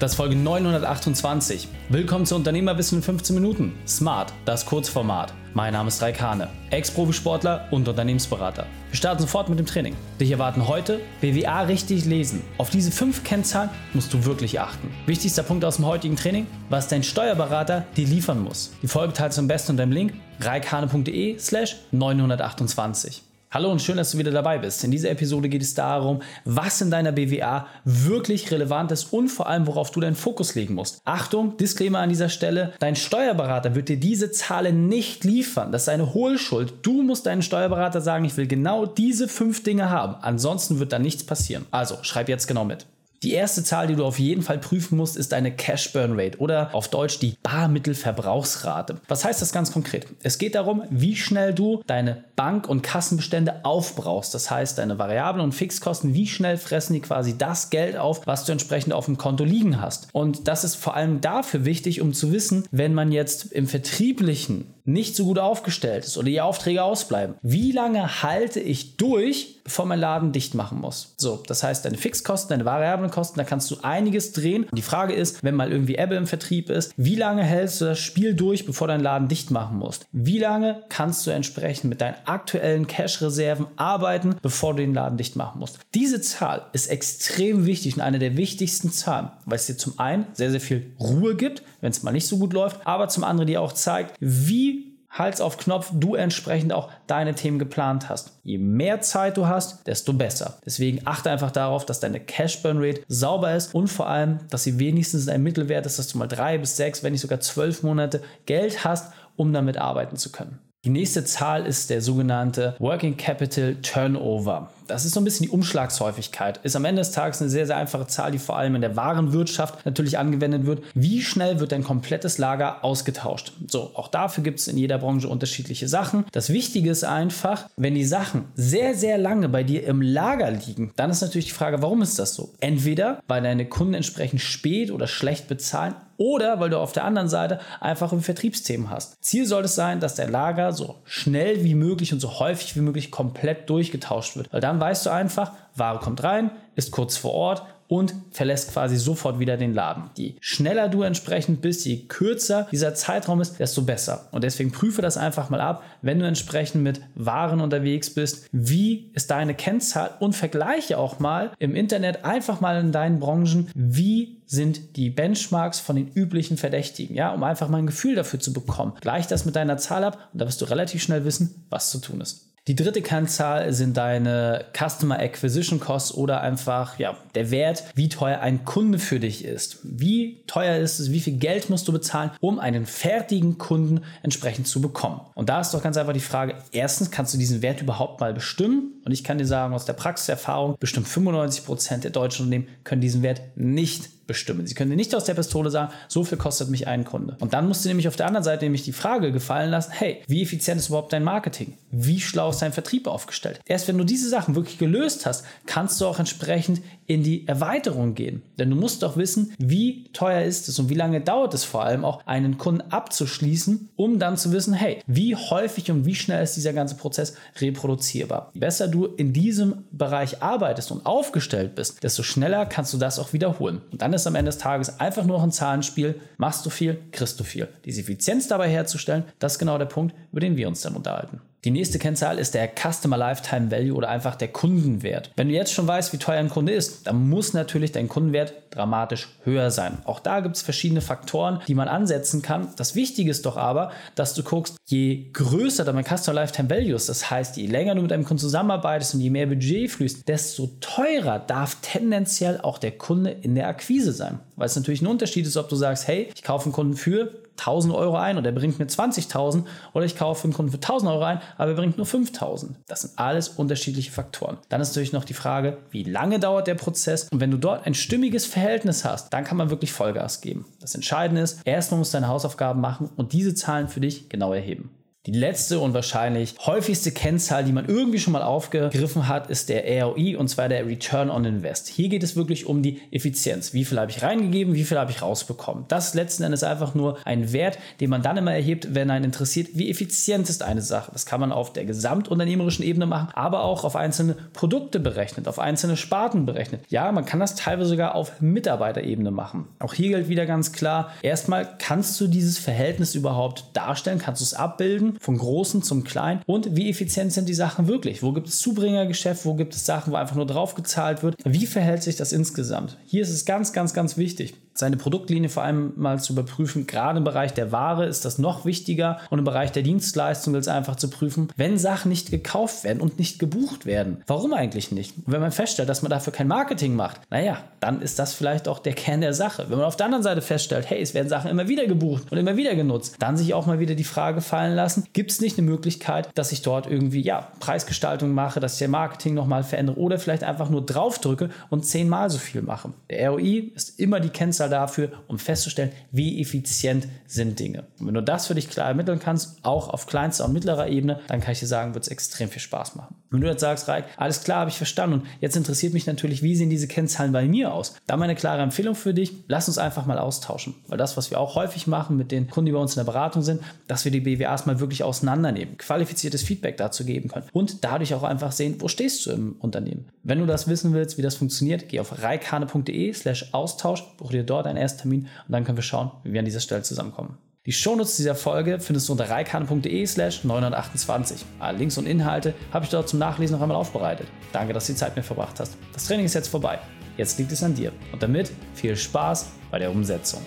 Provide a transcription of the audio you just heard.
Das ist Folge 928. Willkommen zu Unternehmerwissen in 15 Minuten. Smart, das Kurzformat. Mein Name ist Raikane, Ex-Profisportler und Unternehmensberater. Wir starten sofort mit dem Training. Dich erwarten heute BWA richtig lesen. Auf diese fünf Kennzahlen musst du wirklich achten. Wichtigster Punkt aus dem heutigen Training, was dein Steuerberater dir liefern muss. Die Folge teilst du am besten unter dem Link reikane.de slash 928. Hallo und schön, dass du wieder dabei bist. In dieser Episode geht es darum, was in deiner BWA wirklich relevant ist und vor allem, worauf du deinen Fokus legen musst. Achtung, Disclaimer an dieser Stelle, dein Steuerberater wird dir diese Zahlen nicht liefern. Das ist eine Hohlschuld. Du musst deinen Steuerberater sagen, ich will genau diese fünf Dinge haben. Ansonsten wird da nichts passieren. Also, schreib jetzt genau mit. Die erste Zahl, die du auf jeden Fall prüfen musst, ist deine Cash Burn Rate oder auf Deutsch die Barmittelverbrauchsrate. Was heißt das ganz konkret? Es geht darum, wie schnell du deine Bank- und Kassenbestände aufbrauchst. Das heißt, deine Variablen und Fixkosten, wie schnell fressen die quasi das Geld auf, was du entsprechend auf dem Konto liegen hast. Und das ist vor allem dafür wichtig, um zu wissen, wenn man jetzt im vertrieblichen nicht so gut aufgestellt ist oder die Aufträge ausbleiben, wie lange halte ich durch, bevor mein Laden dicht machen muss? So, das heißt, deine Fixkosten, deine variablen Kosten, da kannst du einiges drehen. Die Frage ist, wenn mal irgendwie Ebbe im Vertrieb ist, wie lange hältst du das Spiel durch, bevor dein Laden dicht machen musst? Wie lange kannst du entsprechend mit deinen aktuellen Cash-Reserven arbeiten, bevor du den Laden dicht machen musst? Diese Zahl ist extrem wichtig und eine der wichtigsten Zahlen, weil es dir zum einen sehr, sehr viel Ruhe gibt, wenn es mal nicht so gut läuft, aber zum anderen dir auch zeigt, wie Hals auf Knopf du entsprechend auch deine Themen geplant hast. Je mehr Zeit du hast, desto besser. Deswegen achte einfach darauf, dass deine Cash Burn Rate sauber ist und vor allem, dass sie wenigstens ein Mittelwert ist, dass du mal drei bis sechs, wenn nicht sogar zwölf Monate Geld hast, um damit arbeiten zu können. Die nächste Zahl ist der sogenannte Working Capital Turnover. Das ist so ein bisschen die Umschlagshäufigkeit. Ist am Ende des Tages eine sehr, sehr einfache Zahl, die vor allem in der Warenwirtschaft natürlich angewendet wird. Wie schnell wird dein komplettes Lager ausgetauscht? So, auch dafür gibt es in jeder Branche unterschiedliche Sachen. Das Wichtige ist einfach, wenn die Sachen sehr, sehr lange bei dir im Lager liegen, dann ist natürlich die Frage, warum ist das so? Entweder, weil deine Kunden entsprechend spät oder schlecht bezahlen oder weil du auf der anderen Seite einfach ein Vertriebsthemen hast. Ziel sollte es sein, dass der Lager so schnell wie möglich und so häufig wie möglich komplett durchgetauscht wird, weil dann weißt du einfach, Ware kommt rein, ist kurz vor Ort und verlässt quasi sofort wieder den Laden. Je schneller du entsprechend bist, je kürzer dieser Zeitraum ist, desto besser. Und deswegen prüfe das einfach mal ab, wenn du entsprechend mit Waren unterwegs bist, wie ist deine Kennzahl und vergleiche auch mal im Internet einfach mal in deinen Branchen, wie sind die Benchmarks von den üblichen Verdächtigen, ja, um einfach mal ein Gefühl dafür zu bekommen. Gleich das mit deiner Zahl ab und da wirst du relativ schnell wissen, was zu tun ist. Die dritte Kennzahl sind deine Customer Acquisition Costs oder einfach ja, der Wert, wie teuer ein Kunde für dich ist. Wie teuer ist es, wie viel Geld musst du bezahlen, um einen fertigen Kunden entsprechend zu bekommen. Und da ist doch ganz einfach die Frage, erstens kannst du diesen Wert überhaupt mal bestimmen? Und ich kann dir sagen, aus der Praxiserfahrung, bestimmt 95 Prozent der deutschen Unternehmen können diesen Wert nicht bestimmen. Sie können nicht aus der Pistole sagen, so viel kostet mich ein Kunde. Und dann musst du nämlich auf der anderen Seite nämlich die Frage gefallen lassen, hey, wie effizient ist überhaupt dein Marketing? Wie schlau ist dein Vertrieb aufgestellt? Erst wenn du diese Sachen wirklich gelöst hast, kannst du auch entsprechend in die Erweiterung gehen. Denn du musst doch wissen, wie teuer ist es und wie lange dauert es vor allem auch, einen Kunden abzuschließen, um dann zu wissen, hey, wie häufig und wie schnell ist dieser ganze Prozess reproduzierbar. Je besser du in diesem Bereich arbeitest und aufgestellt bist, desto schneller kannst du das auch wiederholen. Und dann ist am Ende des Tages einfach nur noch ein Zahlenspiel. Machst du viel, kriegst du viel. Diese Effizienz dabei herzustellen, das ist genau der Punkt, über den wir uns dann unterhalten. Die nächste Kennzahl ist der Customer Lifetime Value oder einfach der Kundenwert. Wenn du jetzt schon weißt, wie teuer ein Kunde ist, dann muss natürlich dein Kundenwert dramatisch höher sein. Auch da gibt es verschiedene Faktoren, die man ansetzen kann. Das Wichtige ist doch aber, dass du guckst, je größer dein Customer Lifetime Value ist, das heißt, je länger du mit einem Kunden zusammenarbeitest und je mehr Budget fließt, desto teurer darf tendenziell auch der Kunde in der Akquise sein. Weil es natürlich ein Unterschied ist, ob du sagst, hey, ich kaufe einen Kunden für 1000 Euro ein und er bringt mir 20.000 oder ich kaufe einen Kunden für 1000 Euro ein, aber er bringt nur 5000. Das sind alles unterschiedliche Faktoren. Dann ist natürlich noch die Frage, wie lange dauert der Prozess und wenn du dort ein stimmiges Verhältnis hast, dann kann man wirklich Vollgas geben. Das Entscheidende ist, erstmal musst du deine Hausaufgaben machen und diese Zahlen für dich genau erheben. Die letzte und wahrscheinlich häufigste Kennzahl, die man irgendwie schon mal aufgegriffen hat, ist der ROI und zwar der Return on Invest. Hier geht es wirklich um die Effizienz. Wie viel habe ich reingegeben, wie viel habe ich rausbekommen? Das ist letzten Endes einfach nur ein Wert, den man dann immer erhebt, wenn einen interessiert, wie effizient ist eine Sache. Das kann man auf der gesamtunternehmerischen Ebene machen, aber auch auf einzelne Produkte berechnet, auf einzelne Sparten berechnet. Ja, man kann das teilweise sogar auf Mitarbeiterebene machen. Auch hier gilt wieder ganz klar, erstmal kannst du dieses Verhältnis überhaupt darstellen, kannst du es abbilden von Großen zum Kleinen und wie effizient sind die Sachen wirklich? Wo gibt es Zubringergeschäft? Wo gibt es Sachen, wo einfach nur drauf gezahlt wird? Wie verhält sich das insgesamt? Hier ist es ganz, ganz, ganz wichtig seine Produktlinie vor allem mal zu überprüfen. Gerade im Bereich der Ware ist das noch wichtiger und im Bereich der Dienstleistung gilt es einfach zu prüfen, wenn Sachen nicht gekauft werden und nicht gebucht werden. Warum eigentlich nicht? Und wenn man feststellt, dass man dafür kein Marketing macht, naja, dann ist das vielleicht auch der Kern der Sache. Wenn man auf der anderen Seite feststellt, hey, es werden Sachen immer wieder gebucht und immer wieder genutzt, dann sich auch mal wieder die Frage fallen lassen, gibt es nicht eine Möglichkeit, dass ich dort irgendwie, ja, Preisgestaltung mache, dass ich der Marketing nochmal verändere oder vielleicht einfach nur draufdrücke und zehnmal so viel mache. Der ROI ist immer die Kennzahl dafür, um festzustellen, wie effizient sind Dinge. Und wenn du das für dich klar ermitteln kannst, auch auf kleinster und mittlerer Ebene, dann kann ich dir sagen, wird es extrem viel Spaß machen. Wenn du jetzt sagst, Reik, alles klar, habe ich verstanden und jetzt interessiert mich natürlich, wie sehen diese Kennzahlen bei mir aus? Da meine klare Empfehlung für dich, lass uns einfach mal austauschen. Weil das, was wir auch häufig machen mit den Kunden, die bei uns in der Beratung sind, dass wir die BWAs mal wirklich auseinandernehmen, qualifiziertes Feedback dazu geben können und dadurch auch einfach sehen, wo stehst du im Unternehmen. Wenn du das wissen willst, wie das funktioniert, geh auf reikane.de slash Austausch, buche dir dort einen Ersttermin und dann können wir schauen, wie wir an dieser Stelle zusammenkommen. Die Shownotes dieser Folge findest du unter reikane.de slash 928. Alle Links und Inhalte habe ich dort zum Nachlesen noch einmal aufbereitet. Danke, dass du die Zeit mit verbracht hast. Das Training ist jetzt vorbei. Jetzt liegt es an dir. Und damit viel Spaß bei der Umsetzung.